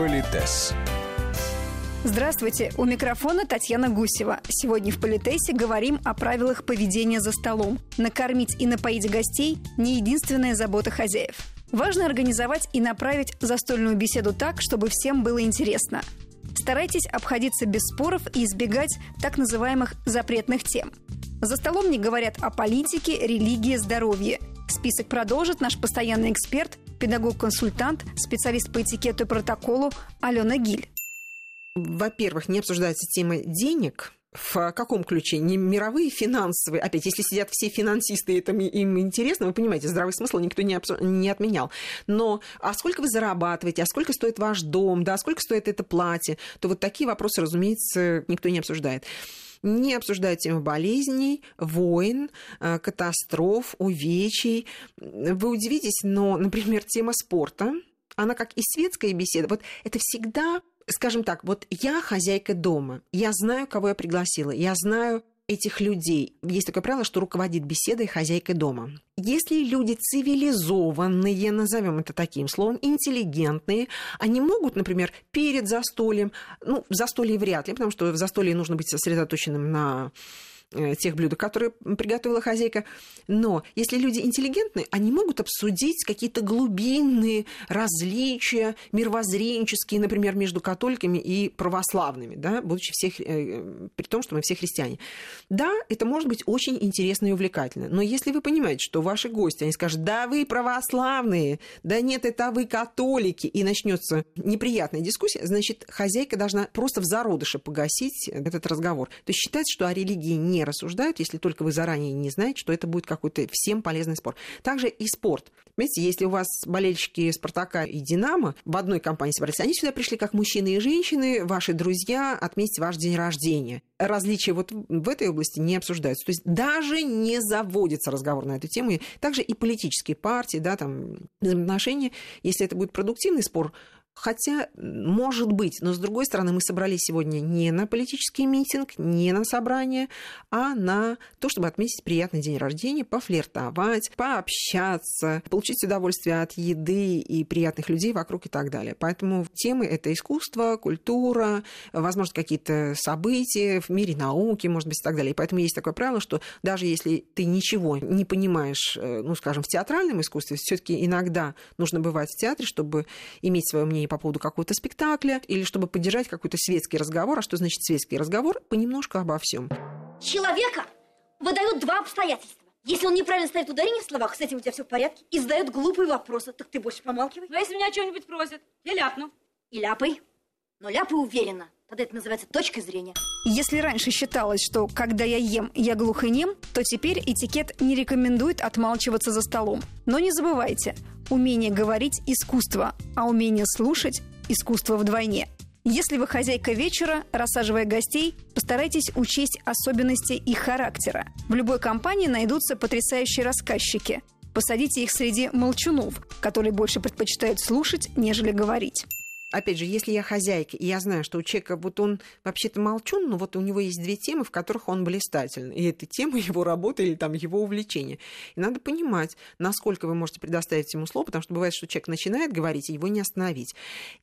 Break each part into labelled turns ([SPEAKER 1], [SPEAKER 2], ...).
[SPEAKER 1] Политес.
[SPEAKER 2] Здравствуйте, у микрофона Татьяна Гусева. Сегодня в Политесе говорим о правилах поведения за столом. Накормить и напоить гостей – не единственная забота хозяев. Важно организовать и направить застольную беседу так, чтобы всем было интересно. Старайтесь обходиться без споров и избегать так называемых запретных тем. За столом не говорят о политике, религии, здоровье. Список продолжит наш постоянный эксперт, педагог-консультант, специалист по этикету и протоколу Алена Гиль
[SPEAKER 3] во-первых, не обсуждается тема денег, в каком ключе? Не мировые финансовые. Опять, если сидят все финансисты, это им интересно, вы понимаете, здравый смысл никто не, обсу... не отменял. Но а сколько вы зарабатываете, а сколько стоит ваш дом, да, а сколько стоит это платье, то вот такие вопросы, разумеется, никто не обсуждает не обсуждают тему болезней, войн, э, катастроф, увечий. Вы удивитесь, но, например, тема спорта, она как и светская беседа, вот это всегда скажем так, вот я хозяйка дома, я знаю, кого я пригласила, я знаю этих людей. Есть такое правило, что руководит беседой хозяйка дома. Если люди цивилизованные, назовем это таким словом, интеллигентные, они могут, например, перед застольем, ну, в застолье вряд ли, потому что в застолье нужно быть сосредоточенным на тех блюд, которые приготовила хозяйка. Но если люди интеллигентные, они могут обсудить какие-то глубинные различия мировоззренческие, например, между католиками и православными, да, будучи всех, э, при том, что мы все христиане. Да, это может быть очень интересно и увлекательно. Но если вы понимаете, что ваши гости, они скажут, да вы православные, да нет, это вы католики, и начнется неприятная дискуссия, значит, хозяйка должна просто в зародыше погасить этот разговор. То есть считать, что о религии не не рассуждают, если только вы заранее не знаете, что это будет какой-то всем полезный спор. Также и спорт. Понимаете, если у вас болельщики Спартака и Динамо в одной компании собрались, они сюда пришли как мужчины и женщины, ваши друзья, отметить ваш день рождения. Различия вот в этой области не обсуждаются. То есть даже не заводится разговор на эту тему. Также и политические партии, да, там, взаимоотношения, если это будет продуктивный спор, Хотя, может быть, но с другой стороны, мы собрались сегодня не на политический митинг, не на собрание, а на то, чтобы отметить приятный день рождения, пофлиртовать, пообщаться, получить удовольствие от еды и приятных людей вокруг и так далее. Поэтому темы это искусство, культура, возможно, какие-то события в мире науки, может быть, и так далее. И поэтому есть такое правило, что даже если ты ничего не понимаешь, э, ну, скажем, в театральном искусстве, все-таки иногда нужно бывать в театре, чтобы иметь свое мнение по поводу какого-то спектакля или чтобы поддержать какой-то светский разговор. А что значит светский разговор? Понемножку обо всем.
[SPEAKER 4] Человека выдают два обстоятельства. Если он неправильно ставит ударение в словах, с этим у тебя все в порядке, и задает глупые вопросы, так ты больше помалкивай.
[SPEAKER 5] Ну, а если меня о чем-нибудь просят, я ляпну.
[SPEAKER 4] И ляпай. Но ляпай уверенно. Тогда это называется точкой зрения.
[SPEAKER 2] Если раньше считалось, что когда я ем, я глух и нем, то теперь этикет не рекомендует отмалчиваться за столом. Но не забывайте, Умение говорить – искусство, а умение слушать – искусство вдвойне. Если вы хозяйка вечера, рассаживая гостей, постарайтесь учесть особенности их характера. В любой компании найдутся потрясающие рассказчики. Посадите их среди молчунов, которые больше предпочитают слушать, нежели говорить
[SPEAKER 3] опять же, если я хозяйка, и я знаю, что у человека вот он вообще-то молчун, но вот у него есть две темы, в которых он блистательный. И это тема его работы или там его увлечения. И надо понимать, насколько вы можете предоставить ему слово, потому что бывает, что человек начинает говорить, и его не остановить.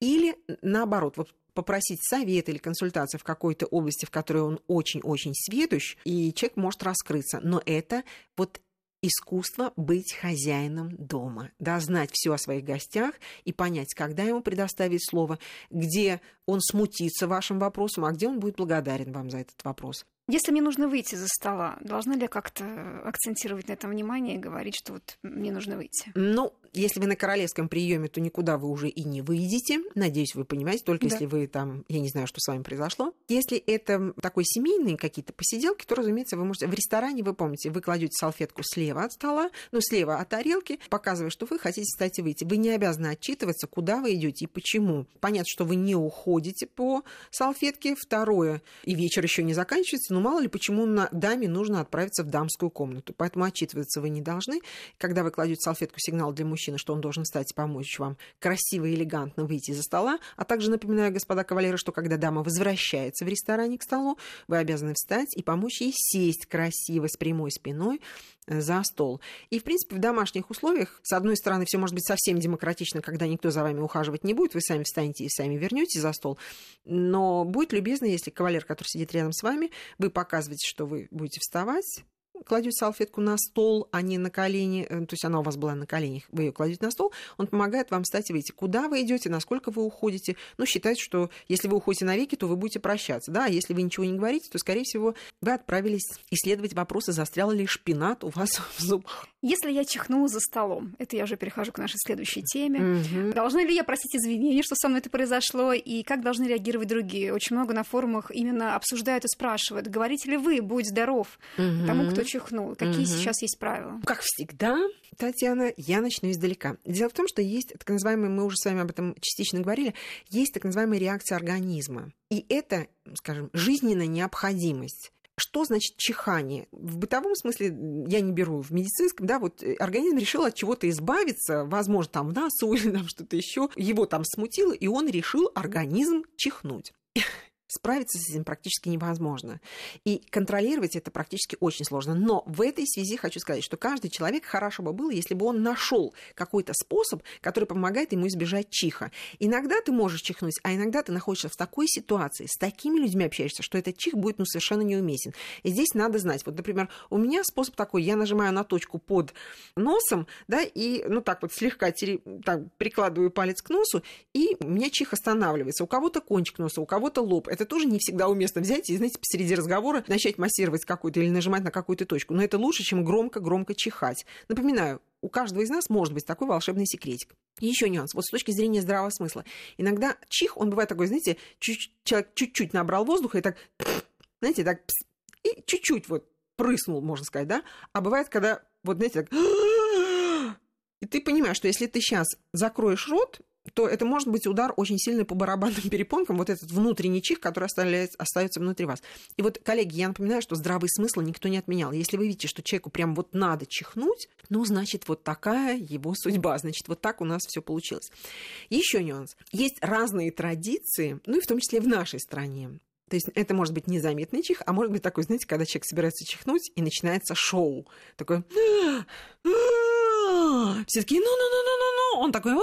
[SPEAKER 3] Или наоборот, вот попросить совет или консультацию в какой-то области, в которой он очень-очень сведущ, и человек может раскрыться. Но это вот искусство быть хозяином дома, да, знать все о своих гостях и понять, когда ему предоставить слово, где он смутится вашим вопросом, а где он будет благодарен вам за этот вопрос.
[SPEAKER 2] Если мне нужно выйти за стола, должна ли я как-то акцентировать на этом внимание и говорить, что вот мне нужно выйти?
[SPEAKER 3] Ну, если вы на королевском приеме, то никуда вы уже и не выйдете. Надеюсь, вы понимаете, только да. если вы там, я не знаю, что с вами произошло. Если это такой семейные какие-то посиделки, то, разумеется, вы можете... В ресторане, вы помните, вы кладете салфетку слева от стола, ну, слева от тарелки, показывая, что вы хотите, кстати, выйти. Вы не обязаны отчитываться, куда вы идете и почему. Понятно, что вы не уходите по салфетке. Второе, и вечер еще не заканчивается, но мало ли почему на даме нужно отправиться в дамскую комнату. Поэтому отчитываться вы не должны. Когда вы кладете салфетку, сигнал для мужчин, мужчина, что он должен встать и помочь вам красиво и элегантно выйти за стола. А также напоминаю, господа кавалеры, что когда дама возвращается в ресторане к столу, вы обязаны встать и помочь ей сесть красиво с прямой спиной э, за стол. И, в принципе, в домашних условиях, с одной стороны, все может быть совсем демократично, когда никто за вами ухаживать не будет, вы сами встанете и сами вернете за стол. Но будет любезно, если кавалер, который сидит рядом с вами, вы показываете, что вы будете вставать, кладете салфетку на стол, а не на колени, э, то есть она у вас была на коленях, вы ее кладете на стол, он помогает вам встать и выйти. Куда вы идете, насколько вы уходите. Ну, считается, что если вы уходите навеки, то вы будете прощаться. Да, а если вы ничего не говорите, то, скорее всего, вы отправились исследовать вопросы, застрял ли шпинат у вас в зубах.
[SPEAKER 2] Если я чихнула за столом, это я уже перехожу к нашей следующей теме. Угу. Должны ли я просить извинения, что со мной это произошло, и как должны реагировать другие? Очень много на форумах именно обсуждают и спрашивают, говорите ли вы, будь здоров, угу. тому, кто чихнул. Какие угу. сейчас есть правила?
[SPEAKER 3] Как всегда, Татьяна, я начну издалека. Дело в том, что есть так называемые, мы уже с вами об этом частично говорили, есть так называемая реакция организма. И это, скажем, жизненная необходимость. Что значит чихание? В бытовом смысле я не беру, в медицинском, да, вот э, организм решил от чего-то избавиться, возможно, там в носу или там что-то еще, его там смутило, и он решил организм чихнуть справиться с этим практически невозможно. И контролировать это практически очень сложно. Но в этой связи хочу сказать, что каждый человек хорошо бы было, если бы он нашел какой-то способ, который помогает ему избежать чиха. Иногда ты можешь чихнуть, а иногда ты находишься в такой ситуации, с такими людьми общаешься, что этот чих будет ну, совершенно неуместен. И здесь надо знать. Вот, например, у меня способ такой, я нажимаю на точку под носом, да, и, ну, так вот слегка тере... так, прикладываю палец к носу, и у меня чих останавливается. У кого-то кончик носа, у кого-то лоб это тоже не всегда уместно взять и, знаете, посреди разговора начать массировать какую-то или нажимать на какую-то точку. Но это лучше, чем громко-громко чихать. Напоминаю, у каждого из нас может быть такой волшебный секретик. И еще нюанс. Вот с точки зрения здравого смысла. Иногда чих, он бывает такой, знаете, чуть, человек чуть-чуть набрал воздуха и так, знаете, так, и чуть-чуть вот прыснул, можно сказать, да? А бывает, когда, вот, знаете, так, и ты понимаешь, что если ты сейчас закроешь рот, то это может быть удар очень сильный по барабанным перепонкам, вот этот внутренний чих, который оставляет, остается внутри вас. И вот, коллеги, я напоминаю, что здравый смысл никто не отменял. Если вы видите, что человеку прям вот надо чихнуть, ну, значит, вот такая его судьба, значит, вот так у нас все получилось. Еще нюанс. Есть разные традиции, ну и в том числе в нашей стране. То есть это может быть незаметный чих, а может быть такой, знаете, когда человек собирается чихнуть, и начинается шоу. Такой... Все такие, ну-ну-ну-ну-ну-ну. Он такой,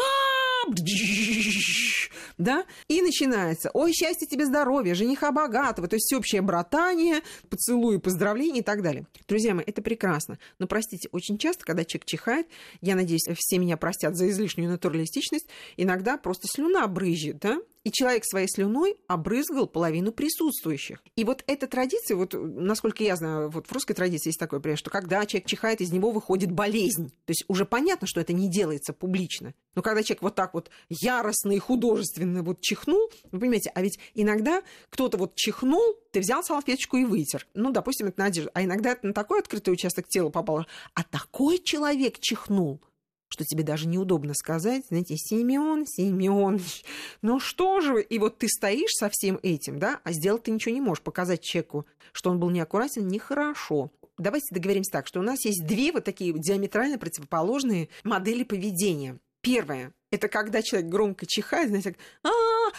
[SPEAKER 3] да, и начинается, ой, счастье тебе, здоровье, жениха богатого, то есть всеобщее братание, поцелуи, поздравления и так далее. Друзья мои, это прекрасно, но, простите, очень часто, когда человек чихает, я надеюсь, все меня простят за излишнюю натуралистичность, иногда просто слюна брызжет, да, и человек своей слюной обрызгал половину присутствующих. И вот эта традиция, вот насколько я знаю, вот в русской традиции есть такое, пример, что когда человек чихает, из него выходит болезнь. То есть уже понятно, что это не делается публично. Но когда человек вот так вот яростно и художественно вот чихнул, вы понимаете, а ведь иногда кто-то вот чихнул, ты взял салфеточку и вытер. Ну, допустим, это надежда. А иногда это на такой открытый участок тела попало. А такой человек чихнул что тебе даже неудобно сказать, знаете, Симеон, Симеон, ну что же вы? И вот ты стоишь со всем этим, да, а сделать ты ничего не можешь, показать человеку, что он был неаккуратен, нехорошо. Давайте договоримся так, что у нас есть две вот такие диаметрально противоположные модели поведения. Первое – это когда человек громко чихает, знаете, а,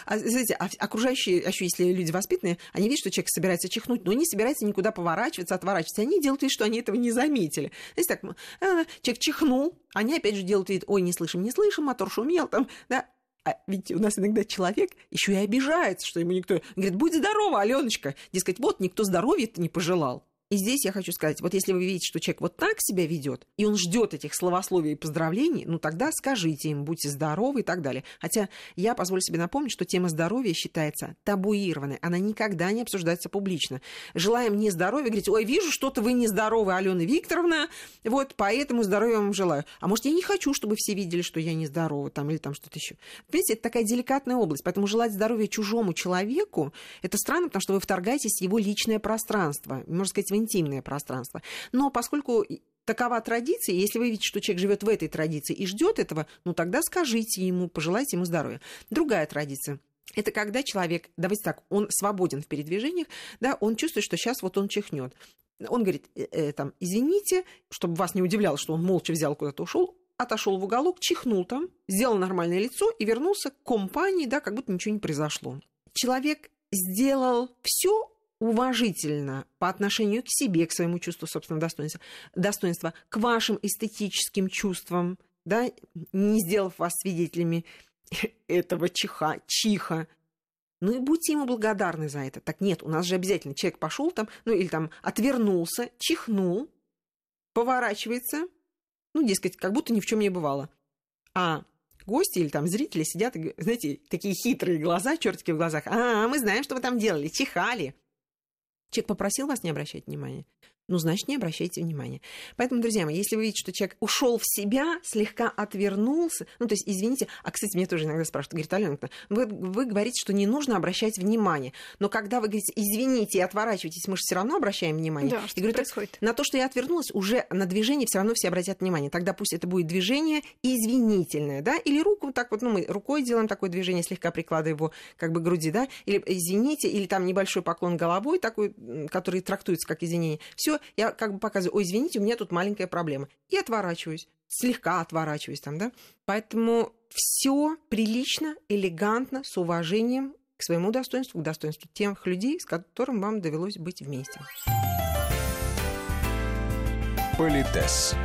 [SPEAKER 3] а, знаете, а окружающие, еще если люди воспитанные, они видят, что человек собирается чихнуть, но не собирается никуда поворачиваться, отворачиваться. Они делают вид, что они этого не заметили. Знаете, так, а, человек чихнул, они опять же делают вид, ой, не слышим, не слышим, мотор шумел, там, да, а ведь у нас иногда человек еще и обижается, что ему никто... Говорит, будь здорова, Аленочка. Дескать, вот никто здоровья-то не пожелал. И здесь я хочу сказать, вот если вы видите, что человек вот так себя ведет, и он ждет этих словословий и поздравлений, ну тогда скажите им, будьте здоровы и так далее. Хотя я позволю себе напомнить, что тема здоровья считается табуированной, она никогда не обсуждается публично. Желаем не здоровья, говорить, ой, вижу, что-то вы нездоровы, Алена Викторовна, вот поэтому здоровья вам желаю. А может, я не хочу, чтобы все видели, что я нездорова, там, или там что-то еще. Понимаете, это такая деликатная область, поэтому желать здоровья чужому человеку, это странно, потому что вы вторгаетесь в его личное пространство. Можно сказать, вы интимное пространство. Но поскольку такова традиция, если вы видите, что человек живет в этой традиции и ждет этого, ну тогда скажите ему, пожелайте ему здоровья. Другая традиция. Это когда человек, давайте так, он свободен в передвижениях, да, он чувствует, что сейчас вот он чихнет. Он говорит, э, э, там, извините, чтобы вас не удивляло, что он молча взял куда-то ушел, отошел в уголок, чихнул там, сделал нормальное лицо и вернулся к компании, да, как будто ничего не произошло. Человек сделал все уважительно по отношению к себе, к своему чувству собственного достоинства, достоинства к вашим эстетическим чувствам, да, не сделав вас свидетелями этого чиха, чиха. Ну и будьте ему благодарны за это. Так нет, у нас же обязательно человек пошел там, ну или там отвернулся, чихнул, поворачивается, ну, дескать, как будто ни в чем не бывало. А гости или там зрители сидят, знаете, такие хитрые глаза, чертики в глазах. А, мы знаем, что вы там делали, чихали. Человек попросил вас не обращать внимания ну, значит, не обращайте внимания. Поэтому, друзья мои, если вы видите, что человек ушел в себя, слегка отвернулся, ну, то есть, извините, а, кстати, мне тоже иногда спрашивают, говорит, Алена, вы, вы говорите, что не нужно обращать внимание, но когда вы говорите, извините и отворачиваетесь, мы же все равно обращаем внимание.
[SPEAKER 2] Да, что говорю, происходит?
[SPEAKER 3] На то, что я отвернулась, уже на движение все равно все обратят внимание. Тогда пусть это будет движение извинительное, да, или руку так вот, ну, мы рукой делаем такое движение, слегка прикладывая его как бы к груди, да, или извините, или там небольшой поклон головой такой, который трактуется как извинение. Я как бы показываю, ой, извините, у меня тут маленькая проблема. И отворачиваюсь, слегка отворачиваюсь там, да. Поэтому все прилично, элегантно, с уважением к своему достоинству, к достоинству тех людей, с которым вам довелось быть вместе.
[SPEAKER 1] Политес.